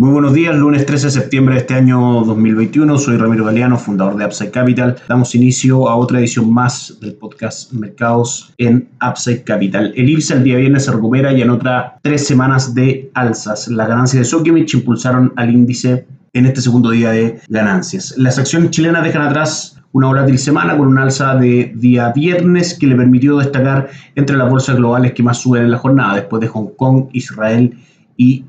Muy buenos días, lunes 13 de septiembre de este año 2021. Soy Ramiro Galeano, fundador de Upside Capital. Damos inicio a otra edición más del podcast Mercados en Upside Capital. El IRSA el día viernes se recupera y anota tres semanas de alzas. Las ganancias de Sokimich impulsaron al índice en este segundo día de ganancias. Las acciones chilenas dejan atrás una volátil semana con un alza de día viernes que le permitió destacar entre las bolsas globales que más suben en la jornada, después de Hong Kong, Israel y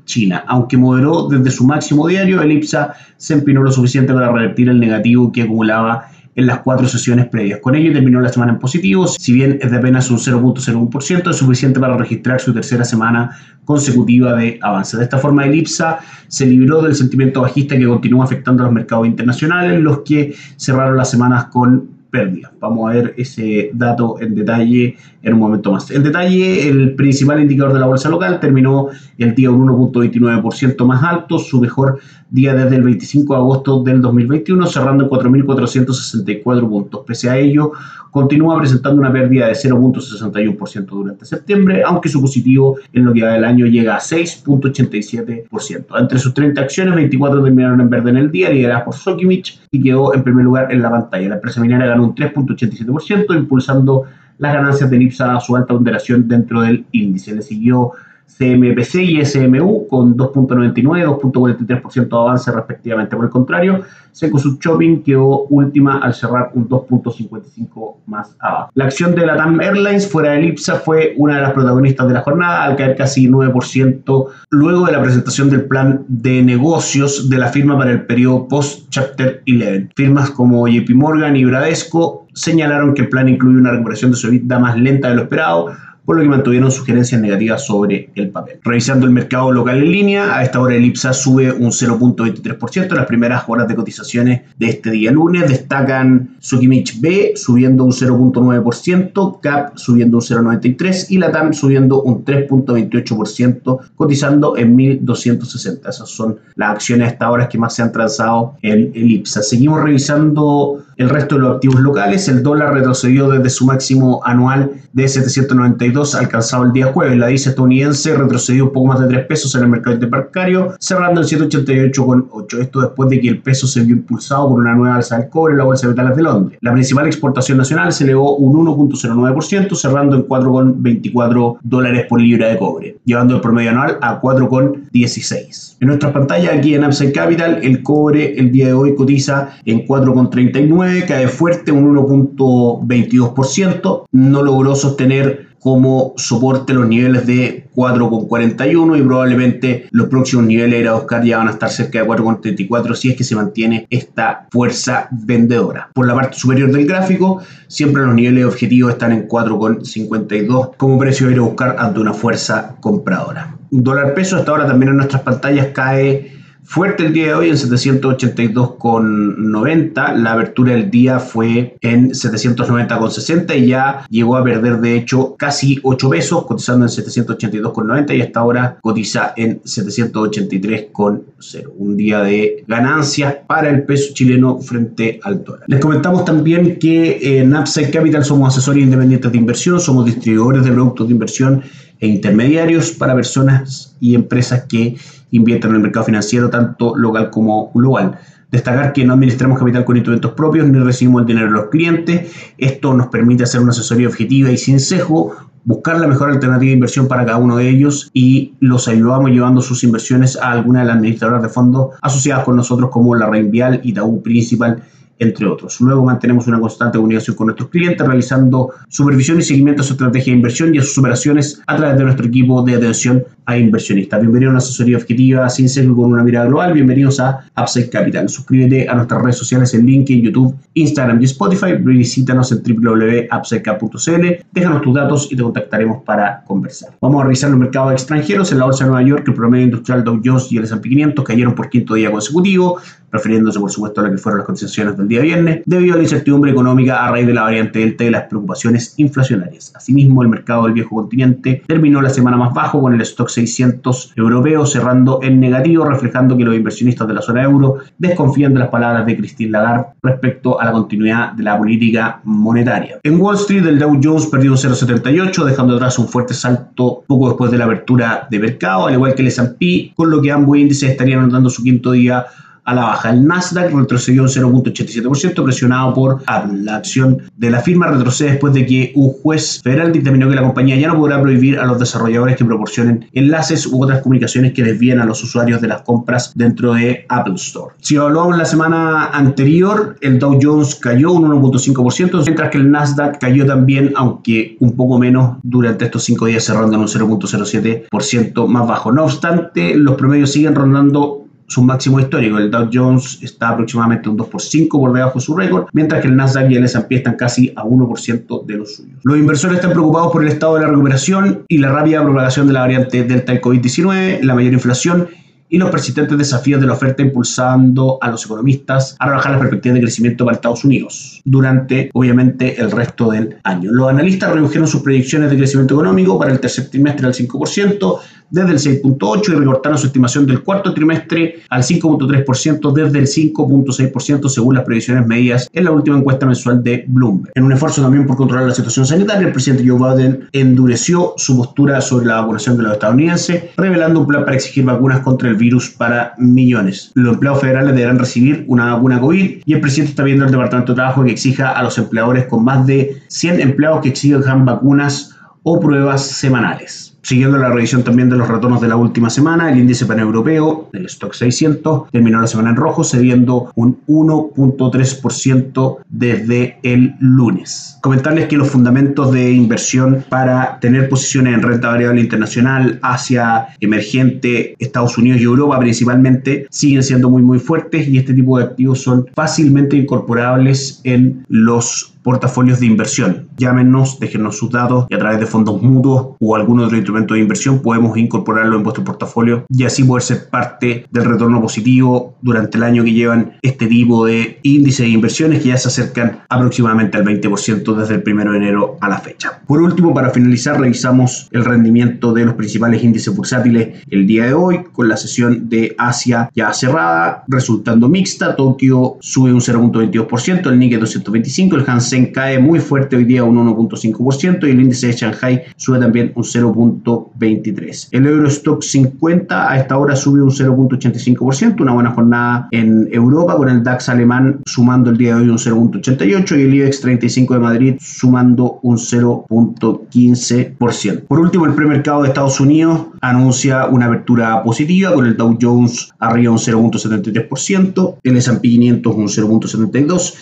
China. Aunque moderó desde su máximo diario, el IPSA se empinó lo suficiente para revertir el negativo que acumulaba en las cuatro sesiones previas. Con ello terminó la semana en positivo, si bien es de apenas un 0.01%, es suficiente para registrar su tercera semana consecutiva de avance. De esta forma, el IPSA se libró del sentimiento bajista que continúa afectando a los mercados internacionales, los que cerraron las semanas con pérdida. Vamos a ver ese dato en detalle en un momento más. En detalle, el principal indicador de la bolsa local terminó el día un 1.29% más alto, su mejor día desde el 25 de agosto del 2021, cerrando en 4.464 puntos. Pese a ello, continúa presentando una pérdida de 0.61% durante septiembre, aunque su positivo en lo que va del año llega a 6.87%. Entre sus 30 acciones, 24 terminaron en verde en el día, lideradas por Sokimich, y quedó en primer lugar en la pantalla. La empresa minera ganó un 3.87%, impulsando las ganancias de IPSA a su alta ponderación dentro del índice. Le siguió CMPC y SMU con 2.99 y 2.43% de avance respectivamente. Por el contrario, Secosud Shopping quedó última al cerrar un 2.55 más abajo. La acción de la TAM Airlines fuera de IPSA fue una de las protagonistas de la jornada al caer casi 9% luego de la presentación del plan de negocios de la firma para el periodo post-Chapter 11. Firmas como JP Morgan y Bradesco señalaron que el plan incluye una recuperación de su EBITDA más lenta de lo esperado, por lo que mantuvieron sugerencias negativas sobre el papel. Revisando el mercado local en línea, a esta hora el IPSA sube un 0.23% en las primeras horas de cotizaciones de este día lunes. Destacan Sukimich B subiendo un 0.9%, CAP subiendo un 0.93% y Latam subiendo un 3.28%, cotizando en 1.260. Esas son las acciones a esta hora que más se han transado en el IPSA. Seguimos revisando el resto de los activos locales. El dólar retrocedió desde su máximo anual de 792 alcanzado el día jueves. La divisa estadounidense retrocedió un poco más de 3 pesos en el mercado interbancario, cerrando en 788,8. Esto después de que el peso se vio impulsado por una nueva alza del cobre en la Bolsa de Metales de Londres. La principal exportación nacional se elevó un 1.09%, cerrando en 4,24 dólares por libra de cobre, llevando el promedio anual a 4,16. En nuestra pantalla aquí en Upside Capital, el cobre el día de hoy cotiza en 4,39, cae fuerte un 1.22%, no logró sostener como soporte los niveles de 4,41 y probablemente los próximos niveles de ir a buscar ya van a estar cerca de 4,34 si es que se mantiene esta fuerza vendedora. Por la parte superior del gráfico, siempre los niveles objetivos están en 4,52 como precio de ir a buscar ante una fuerza compradora. Dólar peso hasta ahora también en nuestras pantallas cae Fuerte el día de hoy en 782,90. La apertura del día fue en 790,60 y ya llegó a perder de hecho casi 8 pesos, cotizando en 782,90 y hasta ahora cotiza en 783,0. Un día de ganancias para el peso chileno frente al dólar. Les comentamos también que en Upside Capital somos asesores independientes de inversión, somos distribuidores de productos de inversión e intermediarios para personas y empresas que invierten en el mercado financiero, tanto local como global. Destacar que no administramos capital con instrumentos propios ni recibimos el dinero de los clientes. Esto nos permite hacer una asesoría objetiva y sin sesgo, buscar la mejor alternativa de inversión para cada uno de ellos y los ayudamos llevando sus inversiones a alguna de las administradoras de fondos asociadas con nosotros como la Reinvial, Itaú Principal entre otros. Luego mantenemos una constante comunicación con nuestros clientes, realizando supervisión y seguimiento a su estrategia de inversión y a sus operaciones a través de nuestro equipo de atención a inversionistas. Bienvenidos a una asesoría objetiva sin sesgo con una mirada global. Bienvenidos a Upside Capital. Suscríbete a nuestras redes sociales en LinkedIn, YouTube, Instagram y Spotify. Visítanos en www.upsidecap.cl. Déjanos tus datos y te contactaremos para conversar. Vamos a revisar los mercados extranjeros. En la bolsa de Nueva York, el promedio industrial Dow Jones y el S&P 500 cayeron por quinto día consecutivo, refiriéndose por supuesto a lo que fueron las cotizaciones del día viernes, debido a la incertidumbre económica a raíz de la variante Delta y las preocupaciones inflacionarias. Asimismo, el mercado del viejo continente terminó la semana más bajo con el stock 600 europeo cerrando en negativo, reflejando que los inversionistas de la zona euro desconfían de las palabras de Christine Lagarde respecto a la continuidad de la política monetaria. En Wall Street, el Dow Jones perdió un 0,78, dejando atrás un fuerte salto poco después de la apertura de mercado, al igual que el S&P, con lo que ambos índices estarían andando su quinto día a la baja. El Nasdaq retrocedió un 0.87%, presionado por Apple. La acción de la firma retrocede después de que un juez federal dictaminó que la compañía ya no podrá prohibir a los desarrolladores que proporcionen enlaces u otras comunicaciones que desvíen a los usuarios de las compras dentro de Apple Store. Si hablamos la semana anterior, el Dow Jones cayó un 1.5%, mientras que el Nasdaq cayó también, aunque un poco menos durante estos cinco días, cerrando en un 0.07% más bajo. No obstante, los promedios siguen rondando su máximo histórico. El Dow Jones está aproximadamente un 2 por 5 por debajo de su récord, mientras que el Nasdaq y el S&P están casi a 1% de los suyos. Los inversores están preocupados por el estado de la recuperación y la rápida propagación de la variante Delta del COVID-19, la mayor inflación y los persistentes desafíos de la oferta impulsando a los economistas a rebajar las perspectivas de crecimiento para Estados Unidos durante, obviamente, el resto del año. Los analistas redujeron sus predicciones de crecimiento económico para el tercer trimestre al 5%, desde el 6.8% y recortaron su estimación del cuarto trimestre al 5.3% desde el 5.6% según las previsiones medidas en la última encuesta mensual de Bloomberg. En un esfuerzo también por controlar la situación sanitaria, el presidente Joe Biden endureció su postura sobre la vacunación de los estadounidenses, revelando un plan para exigir vacunas contra el virus para millones. Los empleados federales deberán recibir una vacuna COVID y el presidente está viendo al Departamento de Trabajo que exija a los empleadores con más de 100 empleados que exijan vacunas o pruebas semanales. Siguiendo la revisión también de los retornos de la última semana, el índice paneuropeo del stock 600 terminó la semana en rojo, cediendo un 1.3% desde el lunes. Comentarles que los fundamentos de inversión para tener posiciones en renta variable internacional, Asia, emergente, Estados Unidos y Europa principalmente, siguen siendo muy muy fuertes y este tipo de activos son fácilmente incorporables en los portafolios de inversión. Llámenos, déjenos sus datos y a través de fondos mutuos o algún otro instrumento de inversión podemos incorporarlo en vuestro portafolio y así poder ser parte del retorno positivo durante el año que llevan este tipo de índices de inversiones que ya se acercan aproximadamente al 20% desde el 1 de enero a la fecha. Por último, para finalizar, revisamos el rendimiento de los principales índices bursátiles el día de hoy con la sesión de Asia ya cerrada, resultando mixta. Tokio sube un 0.22%, el Nikkei 225, el Hansen cae muy fuerte hoy día un 1.5% y el índice de Shanghai sube también un 0.23%. El Eurostock 50 a esta hora sube un 0.85%, una buena jornada en Europa con el DAX alemán sumando el día de hoy un 0.88% y el IBEX 35 de Madrid sumando un 0.15%. Por último, el premercado de Estados Unidos anuncia una apertura positiva con el Dow Jones arriba un 0.73%, el S&P 500 un 0.72%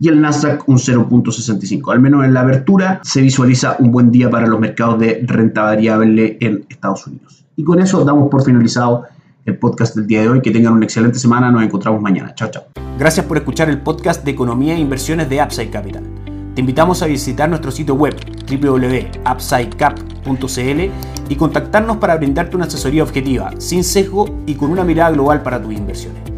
y el Nasdaq un 0.65. Al menos en la apertura se visualiza un buen día para los mercados de renta variable en Estados Unidos. Y con eso damos por finalizado el podcast del día de hoy. Que tengan una excelente semana. Nos encontramos mañana. Chao, chao. Gracias por escuchar el podcast de Economía e Inversiones de Upside Capital. Te invitamos a visitar nuestro sitio web www.upsidecap.cl y contactarnos para brindarte una asesoría objetiva, sin sesgo y con una mirada global para tus inversiones.